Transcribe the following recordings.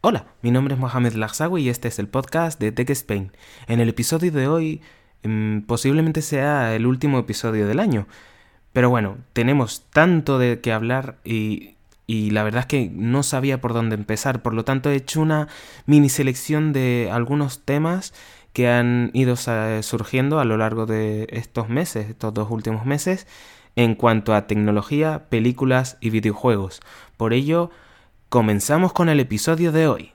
Hola, mi nombre es Mohamed Lagsawi y este es el podcast de Tech Spain. En el episodio de hoy mm, posiblemente sea el último episodio del año. Pero bueno, tenemos tanto de qué hablar y, y la verdad es que no sabía por dónde empezar. Por lo tanto he hecho una mini selección de algunos temas que han ido surgiendo a lo largo de estos meses, estos dos últimos meses, en cuanto a tecnología, películas y videojuegos. Por ello, comenzamos con el episodio de hoy.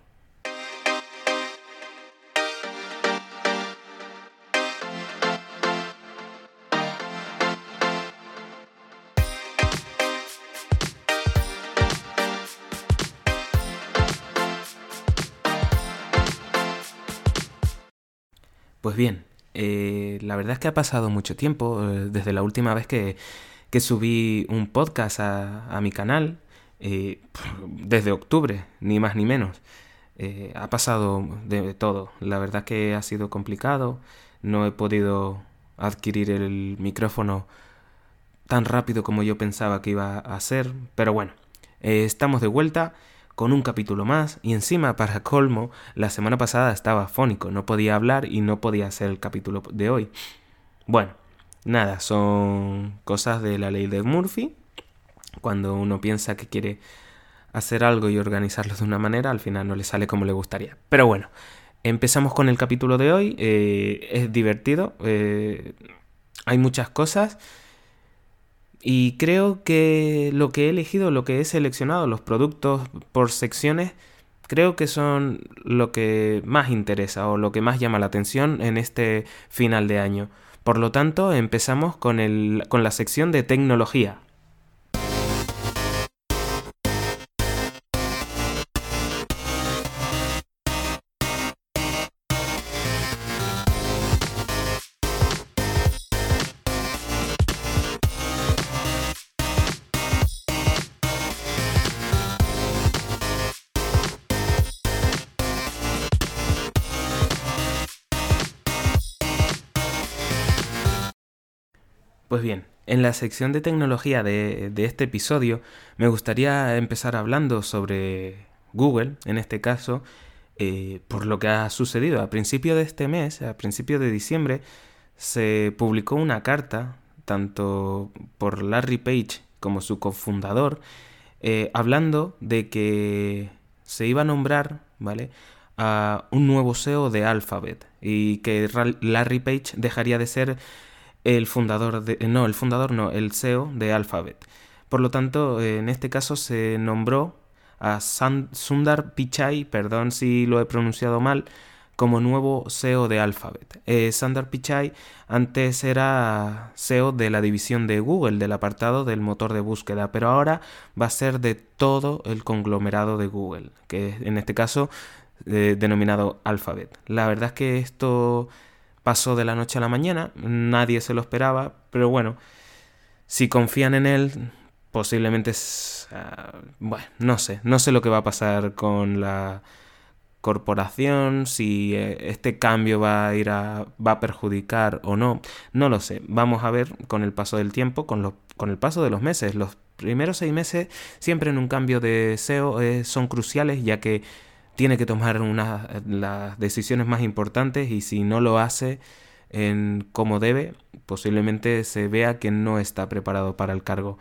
Pues bien, eh, la verdad es que ha pasado mucho tiempo eh, desde la última vez que, subí un podcast a, mi canal, eh, desde octubre, ni más ni menos. ha pasado de todo. La verdad que ha sido complicado. No he podido adquirir el micrófono tan rápido como yo pensaba que iba a ser. Pero bueno, estamos de vuelta con un capítulo más y encima para colmo la semana pasada estaba fónico, no podía hablar y no podía hacer el capítulo de hoy. Bueno, nada, son cosas de la ley de Murphy. Cuando uno piensa que quiere hacer algo y organizarlo de una manera, al final no le sale como le gustaría. Pero bueno, empezamos con el capítulo de hoy. Eh, es divertido. Eh, hay muchas cosas. Y creo que lo que he elegido, lo que he seleccionado, los productos por secciones, creo que son lo que más interesa o lo que más llama la atención en este final de año. Por lo tanto, empezamos con, el, con la sección de tecnología. Pues bien, en la sección de tecnología de, este episodio me gustaría empezar hablando sobre Google, en este caso, eh, por lo que ha sucedido. A principio de este mes, a principio de diciembre, se publicó una carta, tanto por Larry Page como su cofundador, eh, hablando de que se iba a nombrar, ¿vale? a un nuevo SEO de Alphabet y que Larry Page dejaría de ser el fundador de, no, el fundador no, el CEO de Alphabet. Por lo tanto, en este caso se nombró a Sundar Pichai, perdón si lo he pronunciado mal, como nuevo CEO de Alphabet. Eh, Sundar Pichai antes era CEO de la división de Google, del apartado del motor de búsqueda, pero ahora va a ser de todo el conglomerado de Google, que en este caso eh, denominado Alphabet. La verdad es que esto pasó de la noche a la mañana, nadie se lo esperaba, pero bueno, si confían en él, posiblemente, uh, bueno, no sé, no sé lo que va a pasar con la corporación, si eh, este cambio va a ir a, va a perjudicar o no, no lo sé. Vamos a ver con el paso del tiempo, con, los, con el paso de los meses. Los primeros seis meses siempre en un cambio de SEO eh, son cruciales ya que tiene que tomar una, las decisiones más importantes y si no lo hace en como debe, posiblemente se vea que no está preparado para el cargo.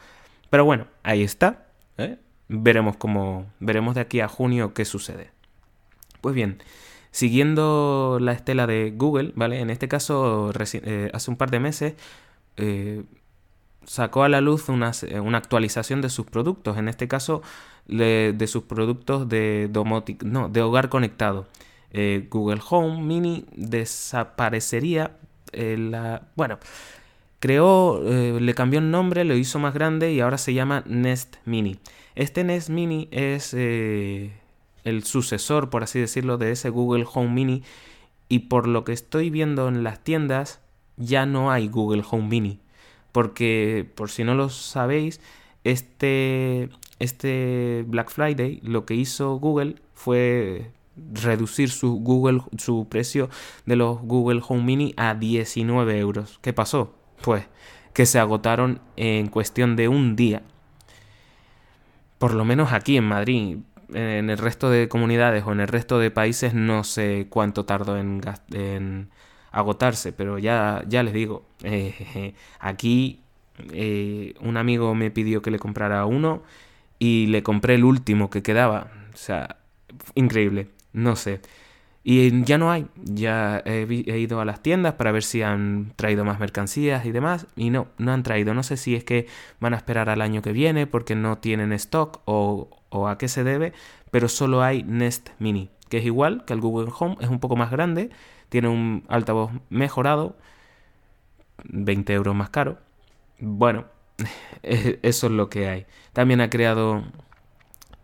Pero bueno, ahí está. ¿eh? Veremos cómo, veremos de aquí a junio qué sucede. Pues bien, siguiendo la estela de Google, ¿vale? En este caso, eh, hace un par de meses eh, sacó a la luz una, una, actualización de sus productos. En este caso, de, sus productos de domotic, no, de hogar conectado. Eh, Google Home Mini desaparecería. Eh, bueno, creó, eh, le cambió el nombre, lo hizo más grande y ahora se llama Nest Mini. Este Nest Mini es el sucesor, por así decirlo, de ese Google Home Mini. Y por lo que estoy viendo en las tiendas, ya no hay Google Home Mini. Porque, por si no lo sabéis, este, este Black Friday lo que hizo Google fue reducir su Google su precio de los Google Home Mini a 19 euros. ¿Qué pasó? Pues que se agotaron en cuestión de un día. Por lo menos aquí en Madrid. en el resto de comunidades o en el resto de países no sé cuánto tardó en, en agotarse, pero ya, ya les digo, eh, aquí eh, un amigo me pidió que le comprara uno y le compré el último que quedaba. O sea, increíble, no sé. Y ya no hay, ya he, ido a las tiendas para ver si han traído más mercancías y demás, y no, no han traído. No sé si es que van a esperar al año que viene porque no tienen stock o, o a qué se debe, pero solo hay Nest Mini, que es igual que el Google Home, es un poco más grande, tiene un altavoz mejorado, 20 euros más caro. Bueno, eso es lo que hay. También ha creado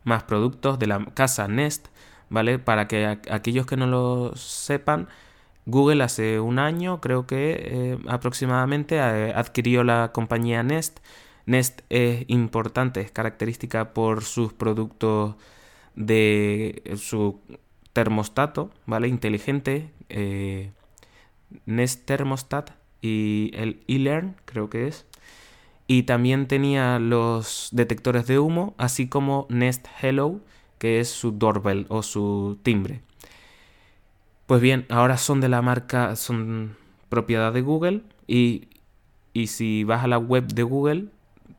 más productos de la casa Nest ¿vale? Para que aquellos que no lo sepan, Google hace un año, creo que eh, aproximadamente, adquirió la compañía Nest. Nest es importante, es característica por sus productos de su termostato, ¿vale? Inteligente, eh, Nest Thermostat y el eLearn, creo que es. Y también tenía los detectores de humo, así como Nest Hello, que es su doorbell o su timbre. Pues bien, ahora son de la marca, son propiedad de Google y, y si vas a la web de Google,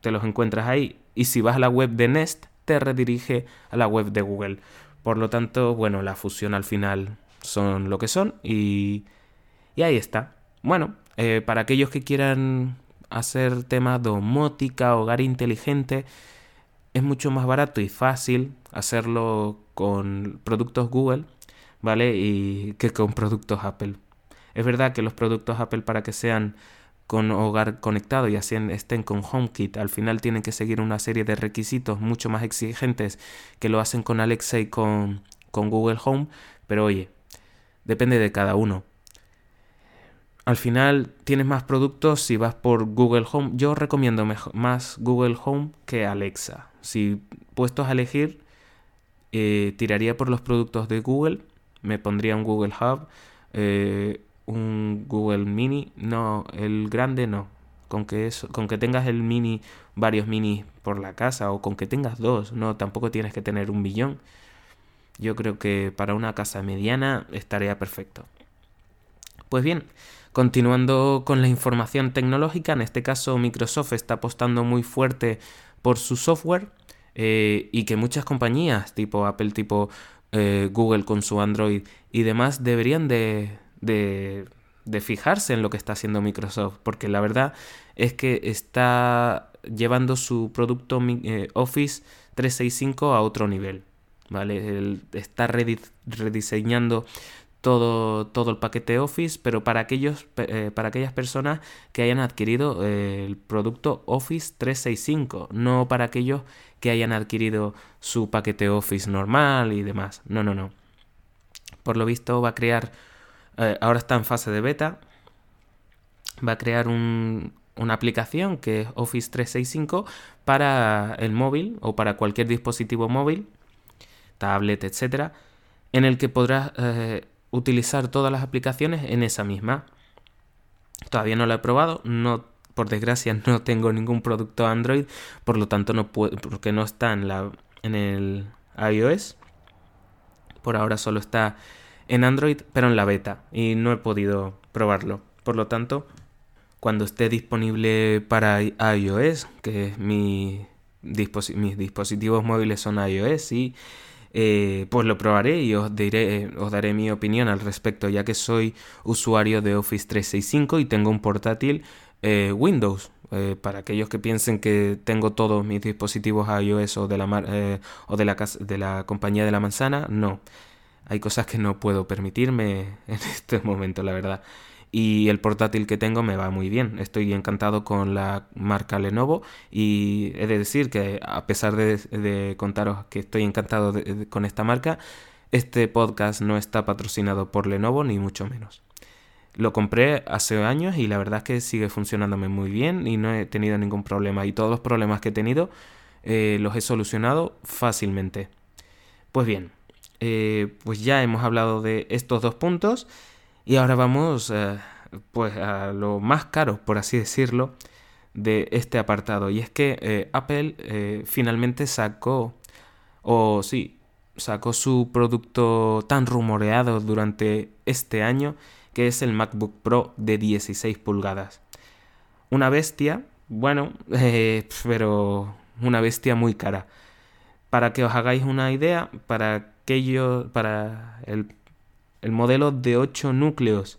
te los encuentras ahí. Y si vas a la web de Nest, te redirige a la web de Google. Por lo tanto, bueno, la fusión al final son lo que son y, y ahí está. Bueno, eh, para aquellos que quieran hacer temas domótica, hogar inteligente, es mucho más barato y fácil hacerlo con productos Google, ¿vale? Y que con productos Apple. Es verdad que los productos Apple para que sean con hogar conectado y así estén con HomeKit, al final tienen que seguir una serie de requisitos mucho más exigentes que lo hacen con Alexa y con, con Google Home, pero oye, depende de cada uno. Al final tienes más productos si vas por Google Home. Yo recomiendo más Google Home que Alexa. Si puestos a elegir, eh, tiraría por los productos de Google. Me pondría un Google Hub, eh, un Google Mini. No, el grande no. Con que, con que tengas el mini, varios minis por la casa o con que tengas dos, no, tampoco tienes que tener un billón. Yo creo que para una casa mediana estaría perfecto. Pues bien, continuando con la información tecnológica, en este caso Microsoft está apostando muy fuerte por su software eh, y que muchas compañías tipo Apple, tipo eh, Google con su Android y demás deberían de, de, fijarse en lo que está haciendo Microsoft, porque la verdad es que está llevando su producto eh, Office 365 a otro nivel. ¿Vale? está rediseñando todo, todo el paquete Office, pero para, aquellos, eh, para aquellas personas que hayan adquirido eh, el producto Office 365, no para aquellos que hayan adquirido su paquete Office normal y demás. No, no, no. Por lo visto va a crear, eh, ahora está en fase de beta, va a crear un, una aplicación que es Office 365 para el móvil o para cualquier dispositivo móvil, tablet, etcétera, en el que podrás utilizar todas las aplicaciones en esa misma. Todavía no lo he probado, no por desgracia no tengo ningún producto Android, por lo tanto no puedo porque no está en la en el iOS. Por ahora solo está en Android, pero en la beta y no he podido probarlo. Por lo tanto, cuando esté disponible para iOS, que mi mis dispositivos móviles son iOS y eh, pues lo probaré y os, diré, os daré mi opinión al respecto, ya que soy usuario de Office 365 y tengo un portátil eh, Windows. Eh, para aquellos que piensen que tengo todos mis dispositivos iOS o de la, o de la, de la compañía de la manzana, no. Hay cosas que no puedo permitirme en este momento, la verdad y el portátil que tengo me va muy bien. Estoy encantado con la marca Lenovo y he de decir que a pesar de, contaros que estoy encantado con esta marca, este podcast no está patrocinado por Lenovo ni mucho menos. Lo compré hace años y la verdad es que sigue funcionándome muy bien y no he tenido ningún problema y todos los problemas que he tenido eh, los he solucionado fácilmente. Pues bien, eh, pues ya hemos hablado de estos dos puntos y ahora vamos eh, pues a lo más caro, por así decirlo, de este apartado. Y es que eh, Apple finalmente sacó, o sí, sacó su producto tan rumoreado durante este año, que es el MacBook Pro de 16 pulgadas. Una bestia, bueno, pero una bestia muy cara. Para que os hagáis una idea, para aquello, para el, el modelo de 8 núcleos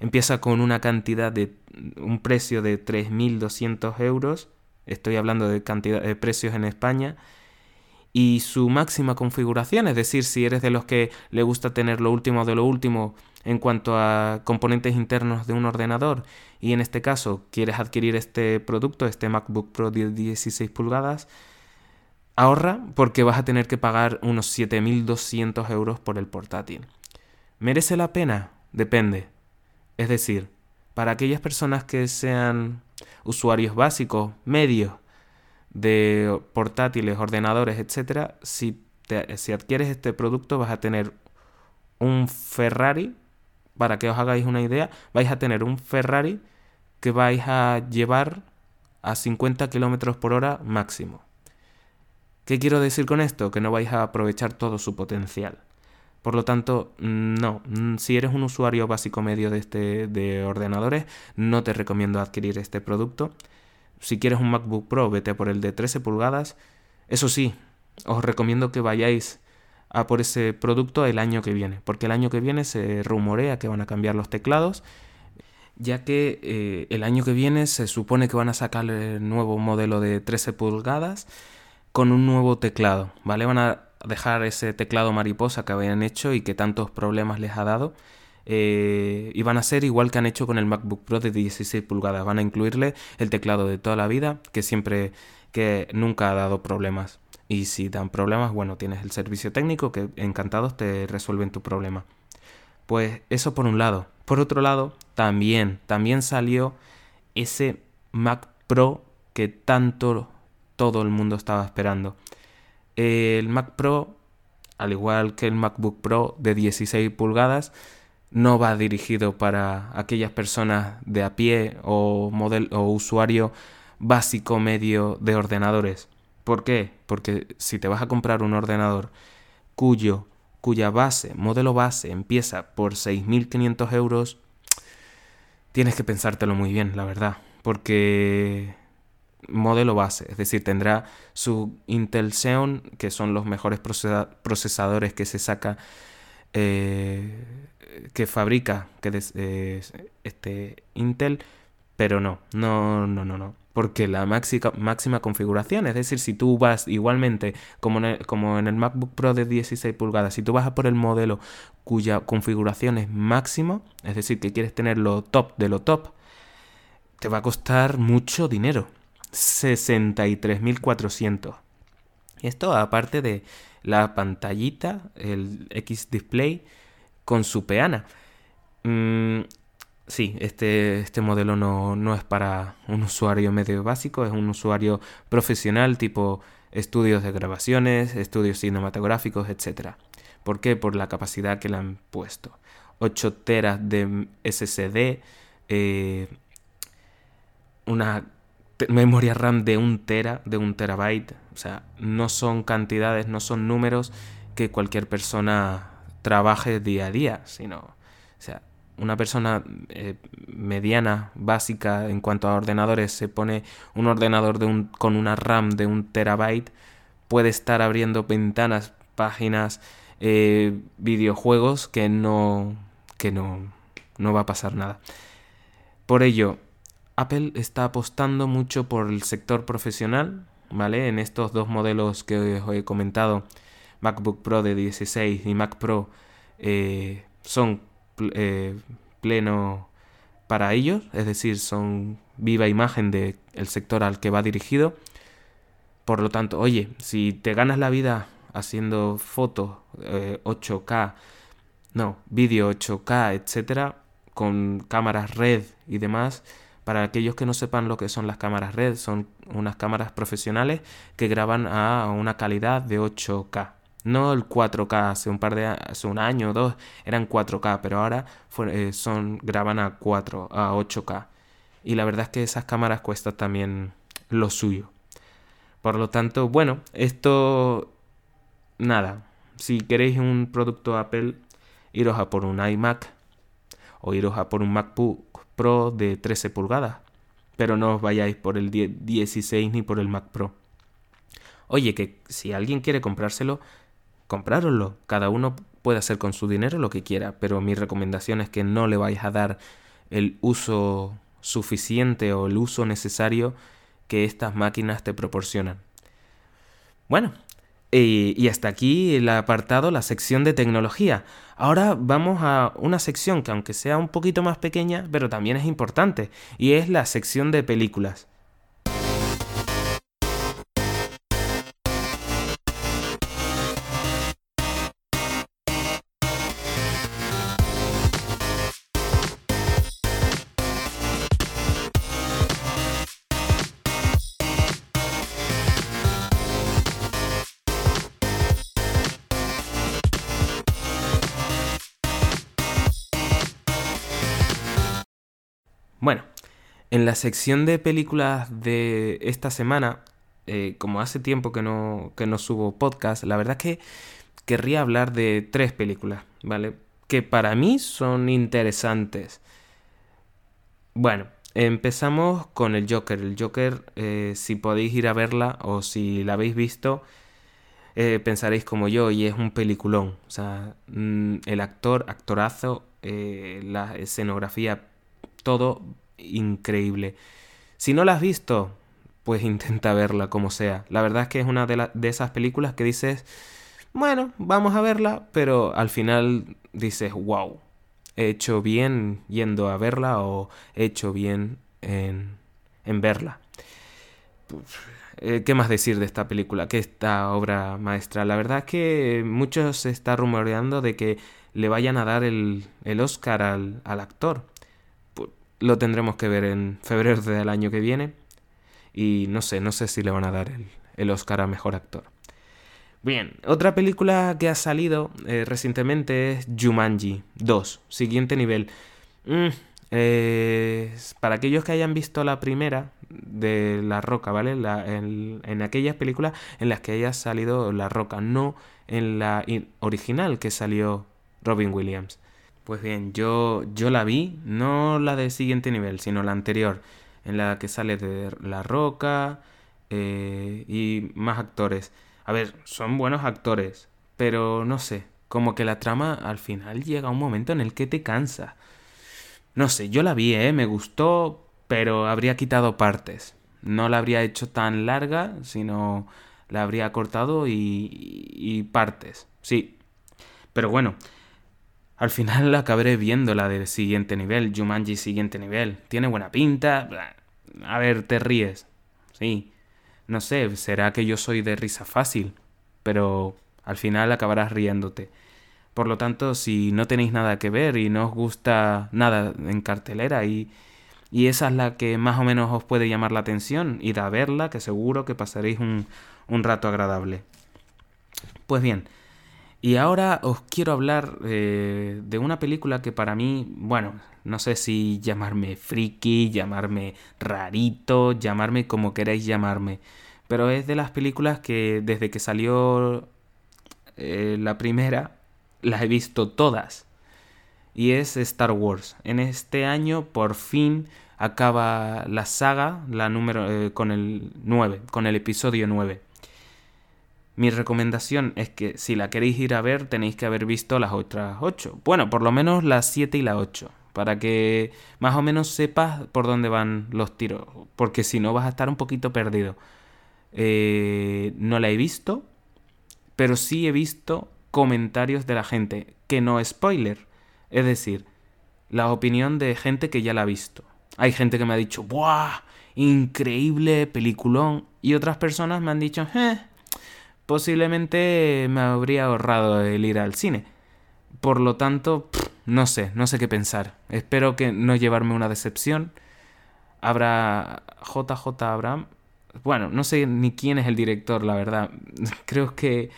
empieza con una cantidad de un precio de 3.200 euros. Estoy hablando de cantidad de precios en España y su máxima configuración, es decir, si eres de los que le gusta tener lo último de lo último en cuanto a componentes internos de un ordenador y en este caso quieres adquirir este producto, este MacBook Pro de 16 pulgadas, ahorra porque vas a tener que pagar unos 7.200 euros por el portátil. ¿Merece la pena? Depende. Es decir, para aquellas personas que sean usuarios básicos, medios, de portátiles, ordenadores, etcétera, si, si adquieres este producto vas a tener un Ferrari, para que os hagáis una idea, vais a tener un Ferrari que vais a llevar a 50 km por hora máximo. ¿Qué quiero decir con esto? Que no vais a aprovechar todo su potencial. Por lo tanto, no, si eres un usuario básico medio de, este, de ordenadores, no te recomiendo adquirir este producto. Si quieres un MacBook Pro, vete por el de 13 pulgadas. Eso sí, os recomiendo que vayáis a por ese producto el año que viene, porque el año que viene se rumorea que van a cambiar los teclados, ya que eh, el año que viene se supone que van a sacar el nuevo modelo de 13 pulgadas con un nuevo teclado, ¿vale? Van a dejar ese teclado mariposa que habían hecho y que tantos problemas les ha dado eh, y van a ser igual que han hecho con el MacBook Pro de 16 pulgadas. Van a incluirle el teclado de toda la vida, que siempre, que nunca ha dado problemas. Y si dan problemas, bueno, tienes el servicio técnico que encantados te resuelven tu problema. Pues eso por un lado. Por otro lado, también, también salió ese Mac Pro que tanto todo el mundo estaba esperando. El Mac Pro, al igual que el MacBook Pro de 16 pulgadas, no va dirigido para aquellas personas de a pie o, o usuario básico medio de ordenadores. ¿Por qué? Porque si te vas a comprar un ordenador cuyo, cuya base, modelo base, empieza por 6.500 euros, tienes que pensártelo muy bien, la verdad. Porque modelo base, es decir, tendrá su Intel Xeon, que son los mejores procesadores que se saca eh, que fabrica que eh, este Intel, pero no, no, no, no, no. Porque la máxima, máxima configuración, es decir, si tú vas igualmente como en, el, como en el MacBook Pro de 16 pulgadas, si tú vas a por el modelo cuya configuración es máximo, es decir, que quieres tener lo top de lo top, te va a costar mucho dinero. 63.400. Esto aparte de la pantallita, el X Display, con su peana. Mm, sí, este, este modelo no, no, es para un usuario medio básico, es un usuario profesional tipo estudios de grabaciones, estudios cinematográficos, etc. ¿Por qué? Por la capacidad que le han puesto. 8 teras de SSD, eh, una memoria RAM de un tera, de un terabyte. O sea, no son cantidades, no son números que cualquier persona trabaje día a día, sino, o sea, una persona eh, mediana, básica en cuanto a ordenadores, se pone un ordenador de un, con una RAM de un terabyte, puede estar abriendo ventanas, páginas, eh, videojuegos que no, que no, no va a pasar nada. Por ello, Apple está apostando mucho por el sector profesional, ¿vale? En estos dos modelos que os he comentado, MacBook Pro de 16 y Mac Pro eh, son eh, pleno para ellos, es decir, son viva imagen del sector al que va dirigido. Por lo tanto, oye, si te ganas la vida haciendo fotos 8K, eh, no, vídeo 8K, etcétera, con cámaras red y demás, para aquellos que no sepan lo que son las cámaras red, son unas cámaras profesionales que graban a una calidad de 8K. No el 4K, hace un par de hace un año o dos eran 4K, pero ahora eh, son graban a 4 a 8K. Y la verdad es que esas cámaras cuestan también lo suyo. Por lo tanto, bueno, esto nada, si queréis un producto Apple, iros a por un iMac o iros a por un MacBook Pro de 13 pulgadas. Pero no os vayáis por el 16 ni por el Mac Pro. Oye, que si alguien quiere comprárselo, comprároslo. Cada uno puede hacer con su dinero lo que quiera, pero mi recomendación es que no le vais a dar el uso suficiente o el uso necesario que estas máquinas te proporcionan. Bueno, y hasta aquí el apartado, la sección de tecnología. Ahora vamos a una sección que aunque sea un poquito más pequeña, pero también es importante, y es la sección de películas. En la sección de películas de esta semana, eh, como hace tiempo que no, que no subo podcast, la verdad es que querría hablar de tres películas, ¿vale? Que para mí son interesantes. Bueno, empezamos con el Joker. El Joker, eh, si podéis ir a verla o si la habéis visto, eh, pensaréis como yo y es un peliculón. O sea, mm, el actor, actorazo, la escenografía todo increíble. Si no la has visto, pues intenta verla como sea. La verdad es que es una de, de esas películas que dices, bueno, vamos a verla, pero al final dices, wow, he hecho bien yendo a verla o he hecho bien en, en verla. Eh, ¿Qué más decir de esta película? Que esta obra maestra. La verdad es que muchos se está rumoreando de que le vayan a dar el, el Oscar al, al actor lo tendremos que ver en febrero del año que viene. Y no sé, no sé si le van a dar el, Oscar a Mejor Actor. Bien, otra película que ha salido eh, recientemente es Jumanji 2, siguiente nivel. Mm, para aquellos que hayan visto la primera de La Roca, ¿vale? en, en, aquellas películas en las que haya salido La Roca, no en la original que salió Robin Williams. Pues bien, yo, yo la vi, no la de siguiente nivel, sino la anterior, en la que sale de La Roca eh, y más actores. A ver, son buenos actores, pero no sé, como que la trama al final llega a un momento en el que te cansa. No sé, yo la vi, ¿eh? Me gustó, pero habría quitado partes. No la habría hecho tan larga, sino la habría cortado y, y partes. Sí. Pero bueno, al final la acabaré viendo la del siguiente nivel, Jumanji siguiente nivel. Tiene buena pinta. A ver, te ríes. Sí. No sé, será que yo soy de risa fácil, pero al final acabarás riéndote. Por lo tanto, si no tenéis nada que ver y no os gusta nada en cartelera y, y esa es la que más o menos os puede llamar la atención, id a verla, que seguro que pasaréis un, un rato agradable. Pues bien, y ahora os quiero hablar eh, de una película que para mí, bueno, no sé si llamarme friki, llamarme rarito, llamarme como queráis llamarme, pero es de las películas que desde que salió eh, la primera, las he visto todas. Y es Star Wars. En este año por fin acaba la saga, la número eh, con el 9, con el episodio 9. Mi recomendación es que si la queréis ir a ver tenéis que haber visto las otras 8. Bueno, por lo menos las 7 y la 8. Para que más o menos sepas por dónde van los tiros. Porque si no vas a estar un poquito perdido. Eh, no la he visto. Pero sí he visto comentarios de la gente. Que no spoiler. Es decir, la opinión de gente que ya la ha visto. Hay gente que me ha dicho, ¡buah! Increíble peliculón. Y otras personas me han dicho, ¡eh! Posiblemente me habría ahorrado el ir al cine. Por lo tanto, no sé, no sé qué pensar. Espero que no llevarme una decepción. Habrá JJ Abraham. Bueno, no sé ni quién es el director, la verdad. Creo que...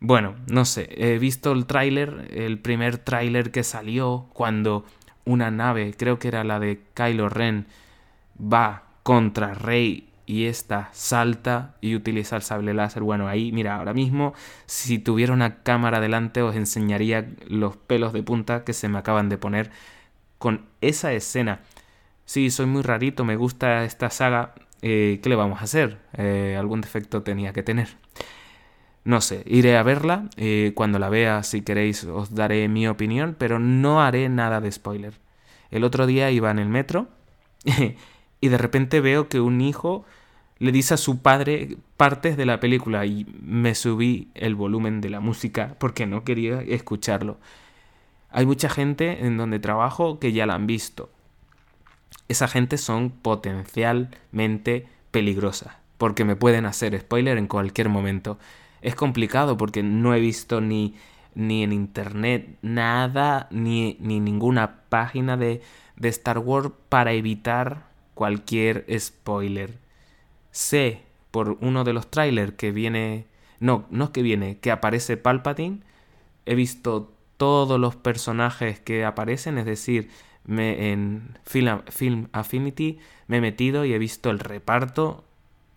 Bueno, no sé. He visto el tráiler, el primer tráiler que salió cuando una nave, creo que era la de Kylo Ren, va contra Rey y esta salta y utiliza el sable láser. Bueno, ahí, mira, ahora mismo, si tuviera una cámara delante, os enseñaría los pelos de punta que se me acaban de poner con esa escena. Sí, soy muy rarito, me gusta esta saga. Eh, ¿Qué le vamos a hacer? Eh, algún defecto tenía que tener. No sé, iré a verla. Eh, cuando la vea, si queréis, os daré mi opinión, pero no haré nada de spoiler. El otro día iba en el metro y de repente veo que un hijo le dice a su padre partes de la película y me subí el volumen de la música porque no quería escucharlo. Hay mucha gente en donde trabajo que ya la han visto. Esa gente son potencialmente peligrosas porque me pueden hacer spoiler en cualquier momento. Es complicado porque no he visto ni, ni en internet nada, ni, ni ninguna página de, de Star Wars para evitar cualquier spoiler. Sé por uno de los trailers que viene. No, no es que viene, que aparece Palpatine. He visto todos los personajes que aparecen, es decir, me, en Film, Film Affinity me he metido y he visto el reparto,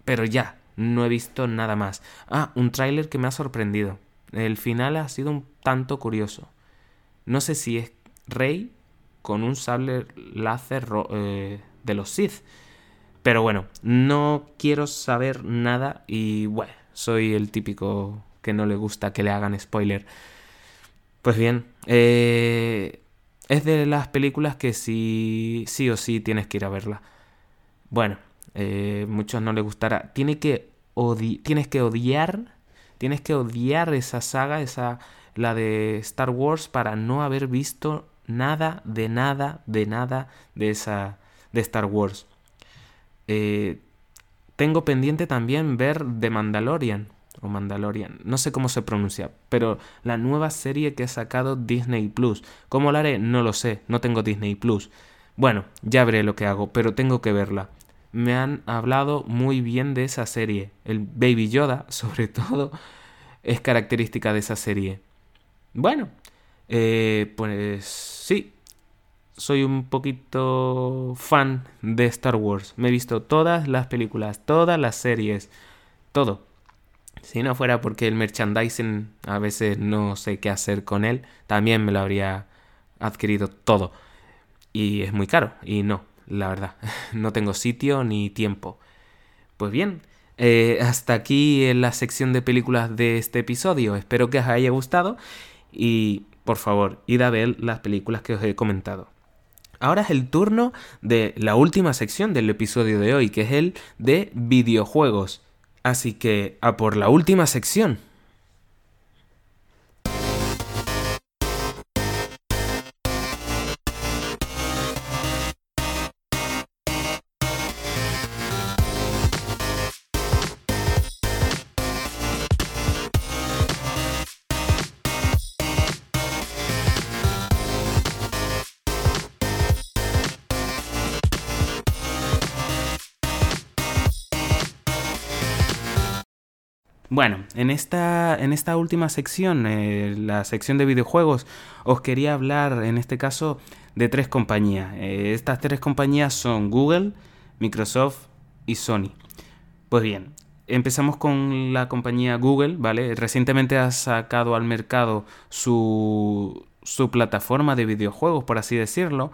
pero ya, no he visto nada más. Ah, un tráiler que me ha sorprendido. El final ha sido un tanto curioso. No sé si es Rey con un sable láser eh, de los Sith. Pero bueno, no quiero saber nada y bueno, soy el típico que no le gusta que le hagan spoiler. Pues bien, eh, es de las películas que sí, sí o sí tienes que ir a verla. Bueno, eh, muchos no le gustará. Tiene que tienes que odiar, tienes que odiar esa saga, esa la de Star Wars para no haber visto nada de nada de nada de esa de Star Wars. Eh, tengo pendiente también ver The Mandalorian o Mandalorian, no sé cómo se pronuncia, pero la nueva serie que ha sacado Disney Plus. ¿Cómo la haré? No lo sé, no tengo Disney Plus. Bueno, ya veré lo que hago, pero tengo que verla. Me han hablado muy bien de esa serie. El Baby Yoda, sobre todo, es característica de esa serie. Bueno, eh, pues sí, soy un poquito fan de Star Wars. Me he visto todas las películas, todas las series, todo. Si no fuera porque el merchandising a veces no sé qué hacer con él, también me lo habría adquirido todo. Y es muy caro, y no, la verdad, no tengo sitio ni tiempo. Pues bien, eh, hasta aquí en la sección de películas de este episodio. Espero que os haya gustado y por favor, id a ver las películas que os he comentado. Ahora es el turno de la última sección del episodio de hoy, que es el de videojuegos. Así que a por la última sección. Bueno, en esta, en esta última sección, eh, la sección de videojuegos, os quería hablar en este caso de tres compañías. Eh, estas tres compañías son Google, Microsoft y Sony. Pues bien, empezamos con la compañía Google, ¿vale? Recientemente ha sacado al mercado su, su plataforma de videojuegos, por así decirlo,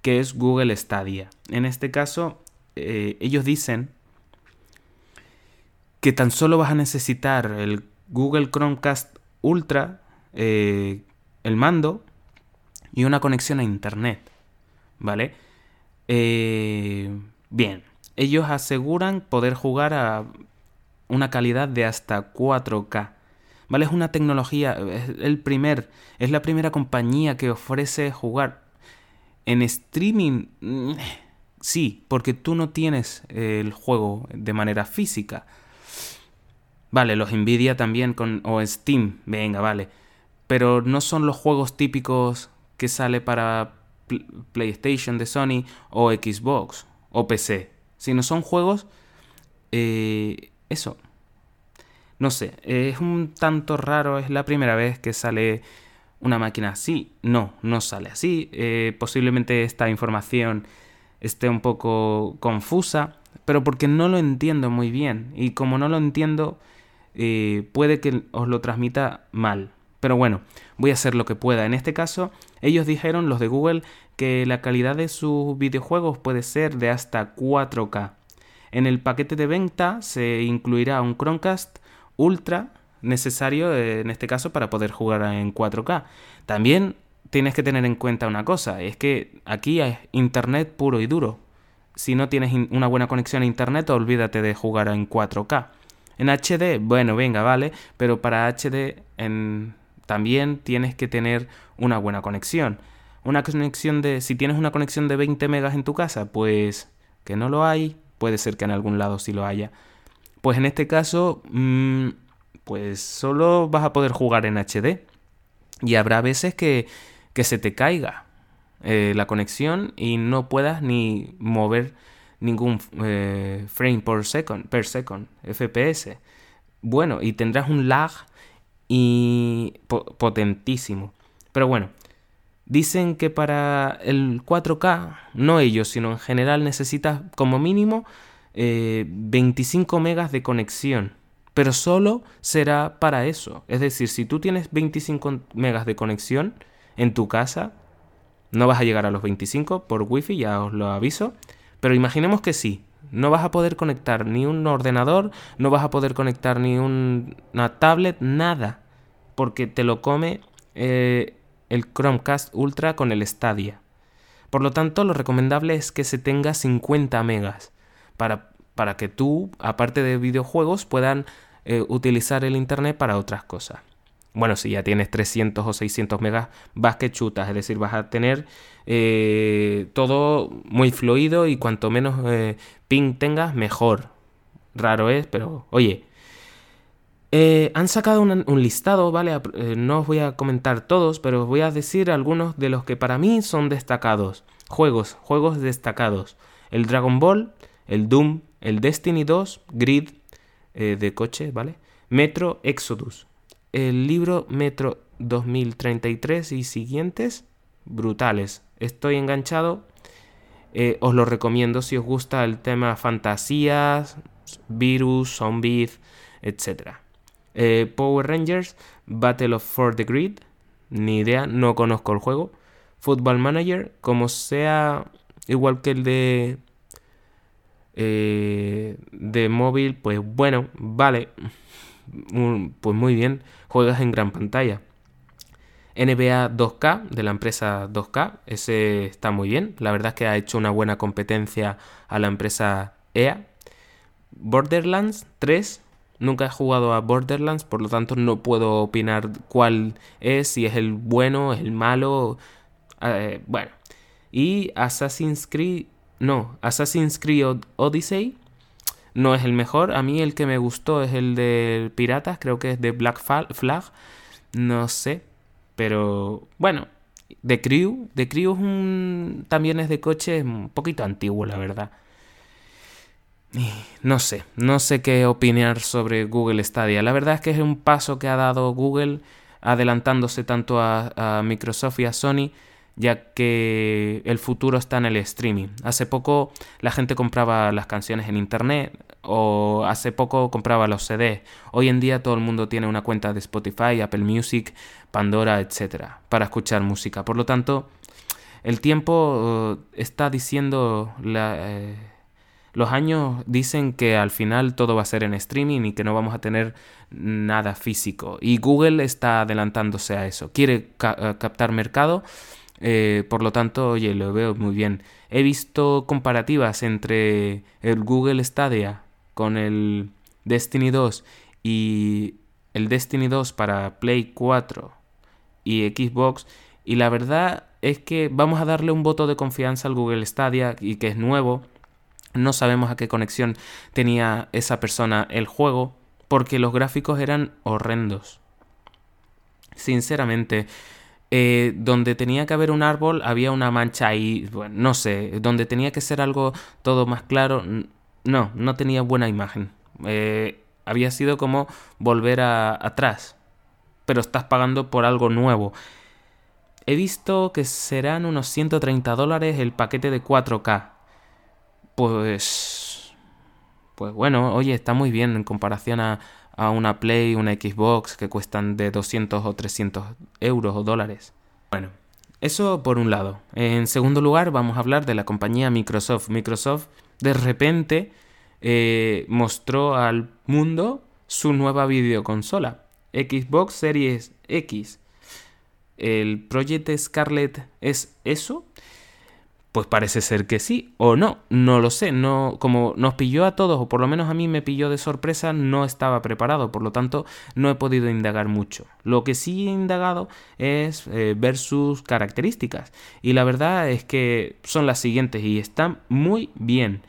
que es Google Stadia. En este caso, eh, ellos dicen que tan solo vas a necesitar el Google Chromecast Ultra, eh, el mando y una conexión a Internet. ¿Vale? Eh, bien, ellos aseguran poder jugar a una calidad de hasta 4K. ¿Vale? Es una tecnología, es el primer, es la primera compañía que ofrece jugar en streaming. Mm, sí, porque tú no tienes el juego de manera física. Vale, los Nvidia también con o Steam, venga, vale. Pero no son los juegos típicos que sale para PlayStation de Sony o Xbox o PC, sino son juegos eh, eso. No sé, es un tanto raro, es la primera vez que sale una máquina así. No, no sale así. Eh, posiblemente esta información esté un poco confusa pero porque no lo entiendo muy bien. Y como no lo entiendo, eh, puede que os lo transmita mal. Pero bueno, voy a hacer lo que pueda. En este caso, ellos dijeron, los de Google, que la calidad de sus videojuegos puede ser de hasta 4K. En el paquete de venta se incluirá un Chromecast Ultra necesario eh, en este caso para poder jugar en 4K. También tienes que tener en cuenta una cosa, es que aquí es internet puro y duro. Si no tienes una buena conexión a internet, olvídate de jugar en 4K. En HD, bueno, venga, vale, pero para HD en... también tienes que tener una buena conexión. Una conexión de... Si tienes una conexión de 20 megas en tu casa, pues que no lo hay, puede ser que en algún lado sí lo haya. Pues en este caso, mm, pues solo vas a poder jugar en HD. Y habrá veces que, que se te caiga eh, la conexión y no puedas ni mover ningún eh, frame per second, per second, FPS. Bueno, y tendrás un lag y potentísimo. Pero bueno, dicen que para el 4K, no ellos, sino en general necesitas como mínimo 25 eh, megas de conexión. Pero solo será para eso. Es decir, si tú tienes 25 megas de conexión en tu casa, no vas a llegar a los 25 por wifi, ya os lo aviso. Pero imaginemos que sí. No vas a poder conectar ni un ordenador, no vas a poder conectar ni una tablet, nada. Porque te lo come eh, el Chromecast Ultra con el Stadia. Por lo tanto, lo recomendable es que se tenga 50 megas para, para que tú, aparte de videojuegos, puedan eh, utilizar el Internet para otras cosas. Bueno, si ya tienes 300 o 600 megas, vas que chutas, es decir, vas a tener eh, todo muy fluido y cuanto menos eh, ping tengas, mejor. Raro es, pero oye. Eh, han sacado un listado, ¿vale? no os voy a comentar todos, pero os voy a decir algunos de los que para mí son destacados. Juegos, juegos destacados. El Dragon Ball, el Doom, el Destiny 2, Grid de coche, ¿vale? Metro Exodus, el libro Metro 2033 y siguientes, brutales. Estoy enganchado. Eh, os lo recomiendo si os gusta el tema fantasías, virus, zombies, etc. Eh, Power Rangers, Battle of the Grid, ni idea, no conozco el juego. Football Manager, como sea igual que el de eh, de móvil, pues bueno, vale pues muy bien, juegas en gran pantalla. NBA 2K de la empresa 2K, ese está muy bien. La verdad es que ha hecho una buena competencia a la empresa EA. Borderlands 3, nunca he jugado a Borderlands, por lo tanto no puedo opinar cuál es, si es el bueno, el malo. Eh, bueno. Y Assassin's Creed, no, Assassin's Creed Odyssey no es el mejor. A mí el que me gustó es el de Piratas, creo que es de Black Flag. No sé. Pero bueno, The Crew. The Crew es un, también es de coche, un poquito antiguo, la verdad. No sé, no sé qué opinar sobre Google Stadia. La verdad es que es un paso que ha dado Google adelantándose tanto a Microsoft y a Sony ya que el futuro está en el streaming. Hace poco la gente compraba las canciones en internet o hace poco compraba los CDs. Hoy en día todo el mundo tiene una cuenta de Spotify, Apple Music, Pandora, etcétera, para escuchar música. Por lo tanto, el tiempo eh, está diciendo eh, los años dicen que al final todo va a ser en streaming y que no vamos a tener nada físico. Y Google está adelantándose a eso. Quiere eh, captar mercado por lo tanto, oye, lo veo muy bien. He visto comparativas entre el Google Stadia con el Destiny 2 y el Destiny 2 para Play 4 y Xbox y la verdad es que vamos a darle un voto de confianza al Google Stadia y que es nuevo. No sabemos a qué conexión tenía esa persona el juego porque los gráficos eran horrendos. Sinceramente, eh, donde tenía que haber un árbol había una mancha ahí, bueno, no sé, donde tenía que ser algo todo más claro, no, no tenía buena imagen. Eh, había sido como volver atrás, pero estás pagando por algo nuevo. He visto que serán unos 130 dólares el paquete de 4K. Pues pues bueno, oye, está muy bien en comparación a, a una Play, una Xbox que cuestan de 200 o 300 euros o dólares. Bueno, eso por un lado. En segundo lugar, vamos a hablar de la compañía Microsoft. Microsoft de repente eh, mostró al mundo su nueva videoconsola, Xbox Series X. ¿El Project Scarlet es eso? Pues parece ser que sí o no, no lo sé, no como nos pilló a todos o por lo menos a mí me pilló de sorpresa, no estaba preparado, por lo tanto no he podido indagar mucho. Lo que sí he indagado es eh, ver sus características y la verdad es que son las siguientes y están muy bien.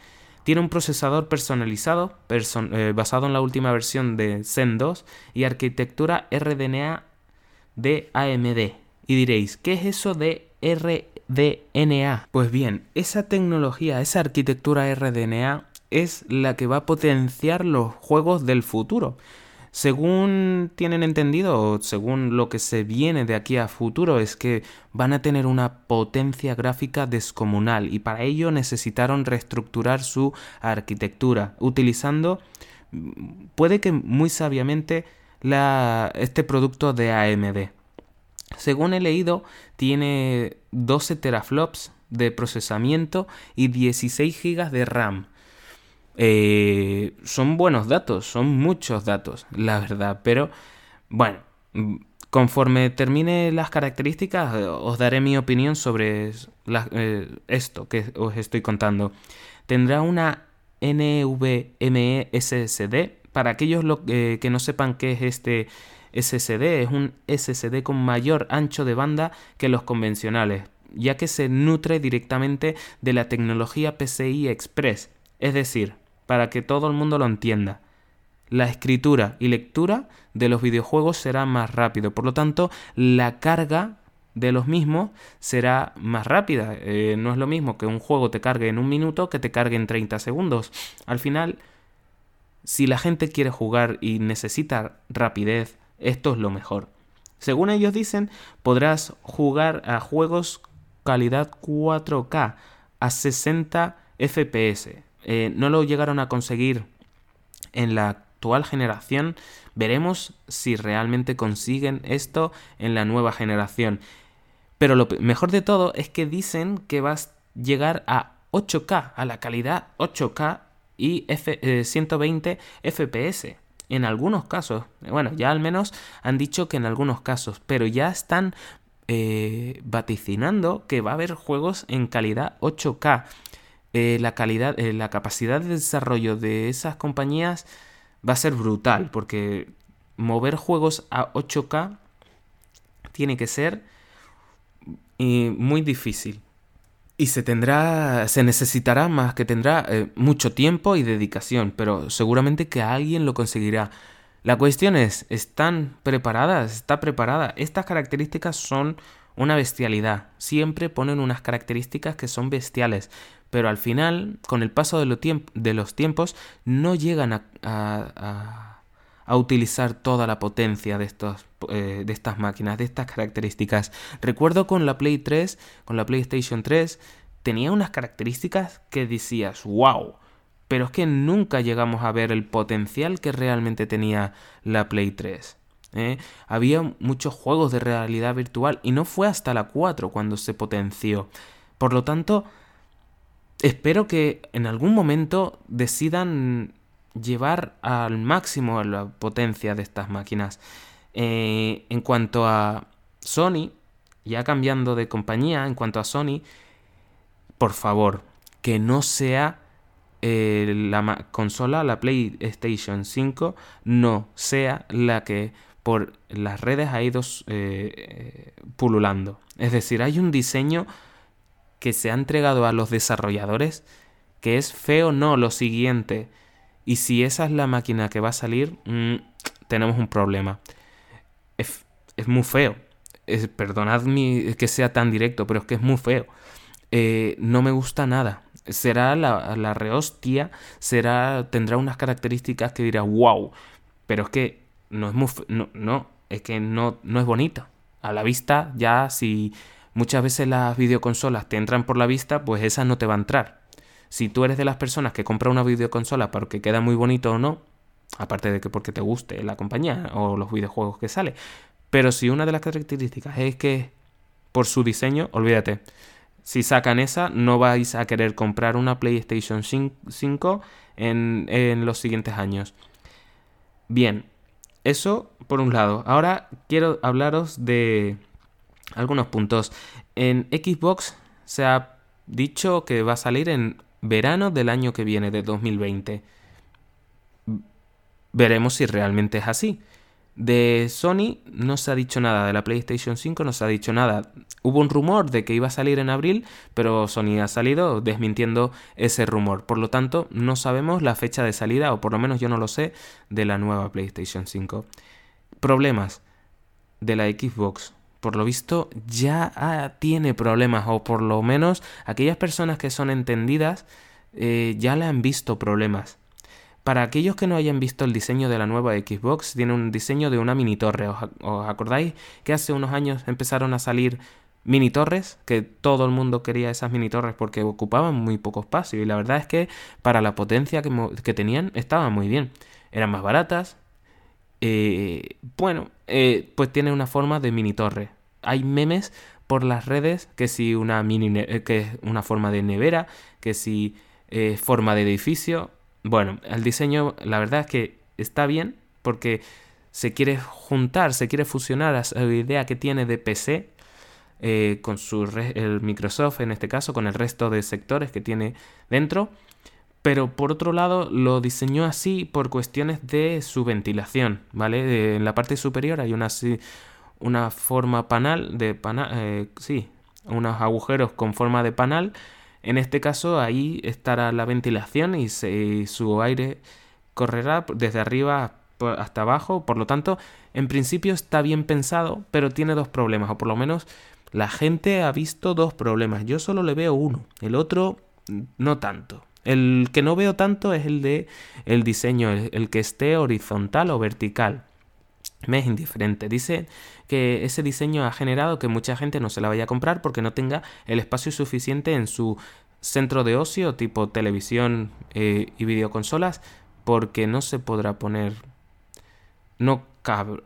Tiene un procesador personalizado eh, basado en la última versión de Zen 2 y arquitectura RDNA de AMD. Y diréis, ¿qué es eso de RDNA? RDNA. Pues bien, esa tecnología, esa arquitectura RDNA es la que va a potenciar los juegos del futuro. Según tienen entendido, o según lo que se viene de aquí a futuro, es que van a tener una potencia gráfica descomunal y para ello necesitaron reestructurar su arquitectura, utilizando, puede que muy sabiamente, este producto de AMD. Según he leído, tiene 12 teraflops de procesamiento y 16 GB de RAM. Eh, son buenos datos, son muchos datos, la verdad, pero bueno, conforme termine las características os daré mi opinión sobre eh, esto que os estoy contando. Tendrá una NVMe SSD. Para aquellos eh, que no sepan qué es este SSD es un SSD con mayor ancho de banda que los convencionales, ya que se nutre directamente de la tecnología PCI Express, es decir, para que todo el mundo lo entienda. La escritura y lectura de los videojuegos será más rápido, por lo tanto, la carga de los mismos será más rápida. Eh, no es lo mismo que un juego te cargue en un minuto que te cargue en 30 segundos. Al final, si la gente quiere jugar y necesita rapidez, esto es lo mejor. Según ellos dicen, podrás jugar a juegos calidad 4K a 60 FPS. Eh, no lo llegaron a conseguir en la actual generación. Veremos si realmente consiguen esto en la nueva generación. Pero lo mejor de todo es que dicen que vas a llegar a 8K, a la calidad 8K y 120 FPS en algunos casos, bueno, ya al menos han dicho que en algunos casos, pero ya están eh, vaticinando que va a haber juegos en calidad 8K. Eh, la calidad, eh, la capacidad de desarrollo de esas compañías va a ser brutal, porque mover juegos a 8K tiene que ser muy difícil. Y se tendrá, se necesitará más, que tendrá eh, mucho tiempo y dedicación, pero seguramente que alguien lo conseguirá. La cuestión es, ¿están preparadas? ¿Está preparada? Estas características son una bestialidad. Siempre ponen unas características que son bestiales, pero al final, con el paso de, los tiempos, no llegan a a utilizar toda la potencia de, estos, eh, de estas máquinas, de estas características. Recuerdo con la Play 3, con la PlayStation 3, tenía unas características que decías, wow, pero es que nunca llegamos a ver el potencial que realmente tenía la Play 3. ¿eh? Había muchos juegos de realidad virtual y no fue hasta la 4 cuando se potenció. Por lo tanto, espero que en algún momento decidan llevar al máximo la potencia de estas máquinas. Eh, en cuanto a Sony, ya cambiando de compañía, en cuanto a Sony, por favor, que no sea eh, la consola, la PlayStation 5, no sea la que por las redes ha ido eh, pululando. Es decir, hay un diseño que se ha entregado a los desarrolladores que es feo, no, lo siguiente y si esa es la máquina que va a salir, mm, tenemos un problema. Es, muy feo. Es, perdonad que sea tan directo, pero es que es muy feo. Eh, no me gusta nada. Será la, la rehostia, será, tendrá unas características que dirá, wow. Pero es que no es muy no, no, es que no, no es bonito. A la vista, ya si muchas veces las videoconsolas te entran por la vista, pues esa no te va a entrar. Si tú eres de las personas que compra una videoconsola porque queda muy bonito o no, aparte de que porque te guste la compañía o los videojuegos que sale, pero si una de las características es que por su diseño, olvídate. Si sacan esa, no vais a querer comprar una PlayStation 5 en, en los siguientes años. Bien, eso por un lado. Ahora quiero hablaros de algunos puntos. En Xbox se ha dicho que va a salir en verano del año que viene, de 2020. Veremos si realmente es así. De Sony no se ha dicho nada, de la PlayStation 5 no se ha dicho nada. Hubo un rumor de que iba a salir en abril, pero Sony ha salido desmintiendo ese rumor. Por lo tanto, no sabemos la fecha de salida, o por lo menos yo no lo sé, de la nueva PlayStation 5. Problemas de la Xbox. Por lo visto ya tiene problemas, o por lo menos aquellas personas que son entendidas eh, ya le han visto problemas. Para aquellos que no hayan visto el diseño de la nueva Xbox, tiene un diseño de una mini torre. ¿Os, acordáis que hace unos años empezaron a salir mini torres? Que todo el mundo quería esas mini torres porque ocupaban muy poco espacio. Y la verdad es que para la potencia que, tenían estaban muy bien. Eran más baratas. Eh, bueno, eh, pues tiene una forma de mini torre. Hay memes por las redes que si una mini eh, que es una forma de nevera, que si forma de edificio bueno, el diseño, la verdad es que está bien porque se quiere juntar, se quiere fusionar a la idea que tiene de PC eh, con su el Microsoft en este caso, con el resto de sectores que tiene dentro. Pero por otro lado lo diseñó así por cuestiones de su ventilación, ¿vale? en la parte superior hay una, una forma panal de panal, eh, sí, unos agujeros con forma de panal en este caso ahí estará la ventilación y, su aire correrá desde arriba hasta abajo. Por lo tanto, en principio está bien pensado, pero tiene dos problemas, o por lo menos la gente ha visto dos problemas. Yo solo le veo uno, el otro no tanto. El que no veo tanto es el de el diseño, el que esté horizontal o vertical. Me es indiferente. Dice que ese diseño ha generado que mucha gente no se la vaya a comprar porque no tenga el espacio suficiente en su centro de ocio tipo televisión eh, y videoconsolas porque no se podrá poner no,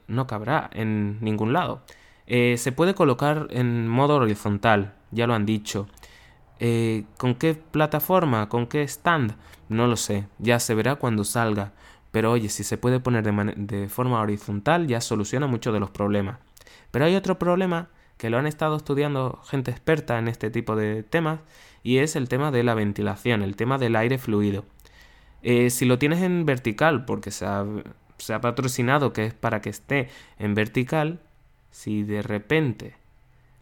no cabrá en ningún lado eh, se puede colocar en modo horizontal ya lo han dicho eh, ¿con qué plataforma? ¿con qué stand? no lo sé ya se verá cuando salga pero oye, si se puede poner de, forma horizontal ya soluciona muchos de los problemas. Pero hay otro problema que lo han estado estudiando gente experta en este tipo de temas y es el tema de la ventilación, el tema del aire fluido. Eh, si lo tienes en vertical, porque se ha, patrocinado que es para que esté en vertical, si de repente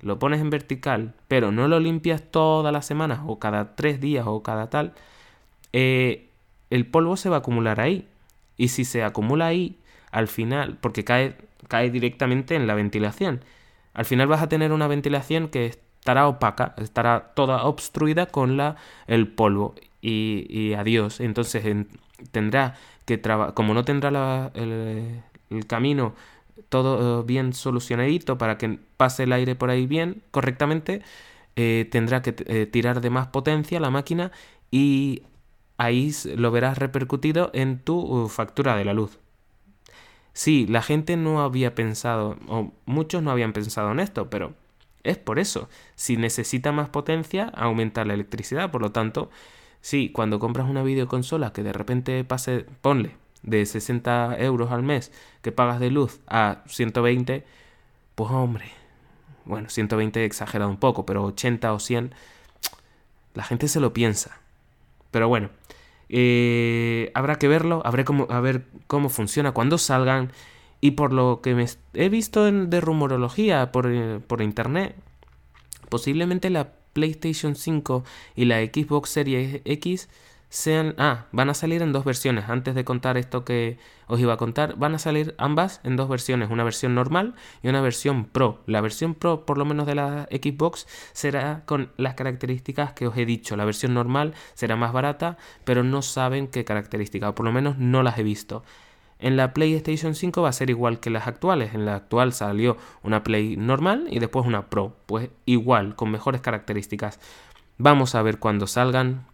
lo pones en vertical, pero no lo limpias todas las semanas o cada tres días o cada tal, eh, el polvo se va a acumular ahí y si se acumula ahí, al final, porque cae, cae directamente en la ventilación, al final vas a tener una ventilación que estará opaca, estará toda obstruida con la, el polvo y, adiós. Entonces tendrá que trabajar, como no tendrá el, camino todo eh, bien solucionadito para que pase el aire por ahí bien, correctamente, eh, tendrá que eh, tirar de más potencia la máquina y ahí lo verás repercutido en tu factura de la luz. Sí, la gente no había pensado, o muchos no habían pensado en esto, pero es por eso. Si necesita más potencia, aumenta la electricidad. Por lo tanto, sí, cuando compras una videoconsola que de repente pase, ponle, de 60 euros al mes que pagas de luz a 120, pues hombre, bueno, 120 exagerado un poco, pero 80 o 100, la gente se lo piensa. Pero bueno, eh, habrá que verlo, habrá como, a ver cómo funciona cuando salgan. Y por lo que me he visto de rumorología por, eh, por internet, posiblemente la PlayStation 5 y la Xbox Series X sean... Ah, van a salir en dos versiones. Antes de contar esto que os iba a contar, van a salir ambas en dos versiones. Una versión normal y una versión Pro. La versión Pro, por lo menos de la Xbox, será con las características que os he dicho. La versión normal será más barata, pero no saben qué características. O por lo menos no las he visto. En la PlayStation 5 va a ser igual que las actuales. En la actual salió una Play normal y después una Pro. Pues igual, con mejores características. Vamos a ver cuando salgan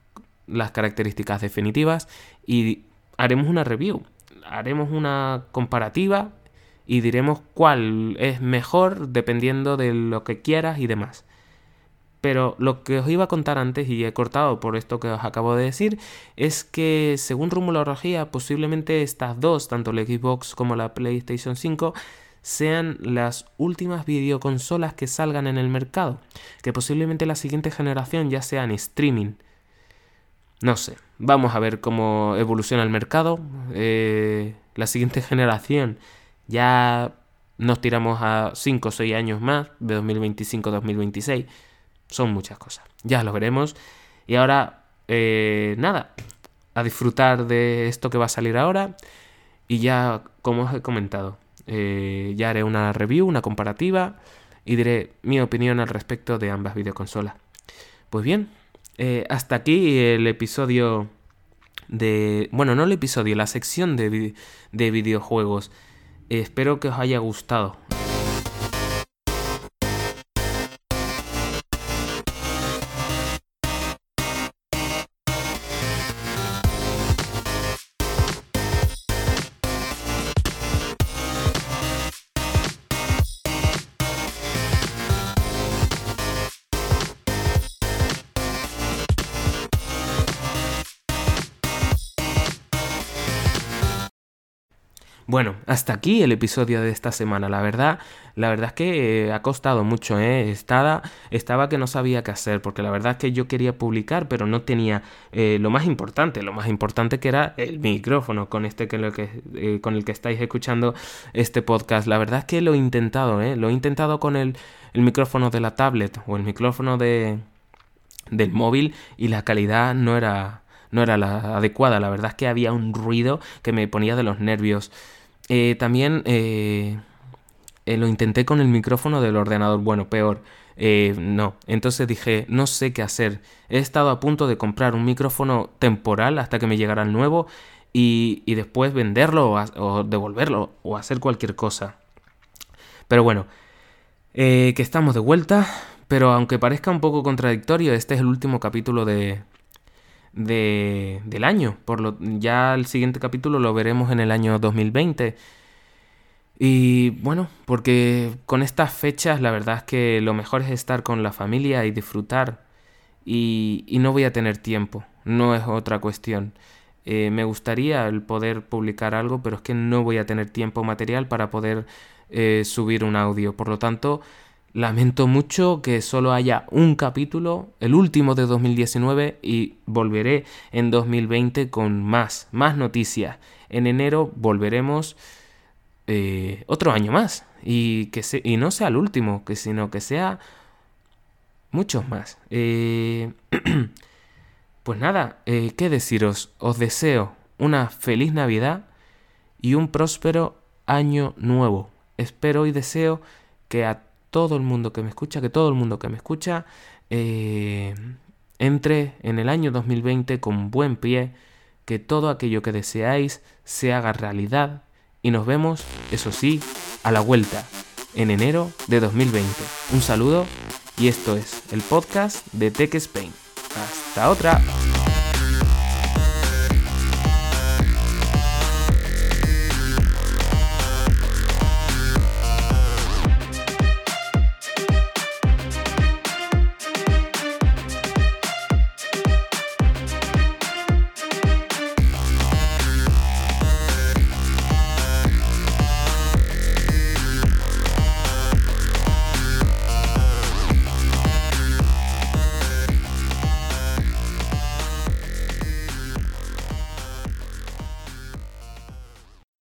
las características definitivas y haremos una review, haremos una comparativa y diremos cuál es mejor dependiendo de lo que quieras y demás. Pero lo que os iba a contar antes, y he cortado por esto que os acabo de decir, es que según rumorología, posiblemente estas dos, tanto la Xbox como la PlayStation 5, sean las últimas videoconsolas que salgan en el mercado. Que posiblemente la siguiente generación ya sea en streaming. No sé, vamos a ver cómo evoluciona el mercado. Eh, la siguiente generación ya nos tiramos a 5 o 6 años más, de 2025-2026 son muchas cosas. Ya lo veremos. Y ahora, eh, nada, a disfrutar de esto que va a salir ahora. Y ya, como os he comentado, eh, ya haré una review, una comparativa y diré mi opinión al respecto de ambas videoconsolas. Pues bien, eh, hasta aquí el episodio de... Bueno, no el episodio, la sección de, de videojuegos. espero que os haya gustado. Bueno, hasta aquí el episodio de esta semana. La verdad, la verdad es que eh, ha costado mucho, ¿eh? Estaba, estaba que no sabía qué hacer, porque la verdad es que yo quería publicar, pero no tenía eh, lo más importante, lo más importante que era el micrófono con este que, lo que eh, con el que estáis escuchando este podcast. La verdad es que lo he intentado, ¿eh? Lo he intentado con el, el micrófono de la tablet o el micrófono de del móvil y la calidad no era no era la adecuada. La verdad es que había un ruido que me ponía de los nervios. Eh, también eh, eh, lo intenté con el micrófono del ordenador. Bueno, peor. no. Entonces dije, no sé qué hacer. He estado a punto de comprar un micrófono temporal hasta que me llegara el nuevo y, después venderlo o, devolverlo o hacer cualquier cosa. Pero bueno, que estamos de vuelta. Pero aunque parezca un poco contradictorio, este es el último capítulo de, de, del año. Por lo, ya el siguiente capítulo lo veremos en el año 2020. Y bueno, porque con estas fechas la verdad es que lo mejor es estar con la familia y disfrutar. Y, y no voy a tener tiempo, no es otra cuestión. Eh, me gustaría el poder publicar algo, pero es que no voy a tener tiempo material para poder eh, subir un audio. Por lo tanto, Lamento mucho que solo haya un capítulo, el último de 2019, y volveré en 2020 con más, más noticias. En enero volveremos eh, otro año más. Y, que y no sea el último, que sino que sea muchos más. Eh, pues nada, eh, ¿qué deciros? Os deseo una feliz Navidad y un próspero año nuevo. Espero y deseo que a todo el mundo que me escucha, que todo el mundo que me escucha eh, entre en el año 2020 con buen pie, que todo aquello que deseáis se haga realidad y nos vemos, eso sí, a la vuelta en enero de 2020. Un saludo y esto es el podcast de Tech Spain. Hasta otra.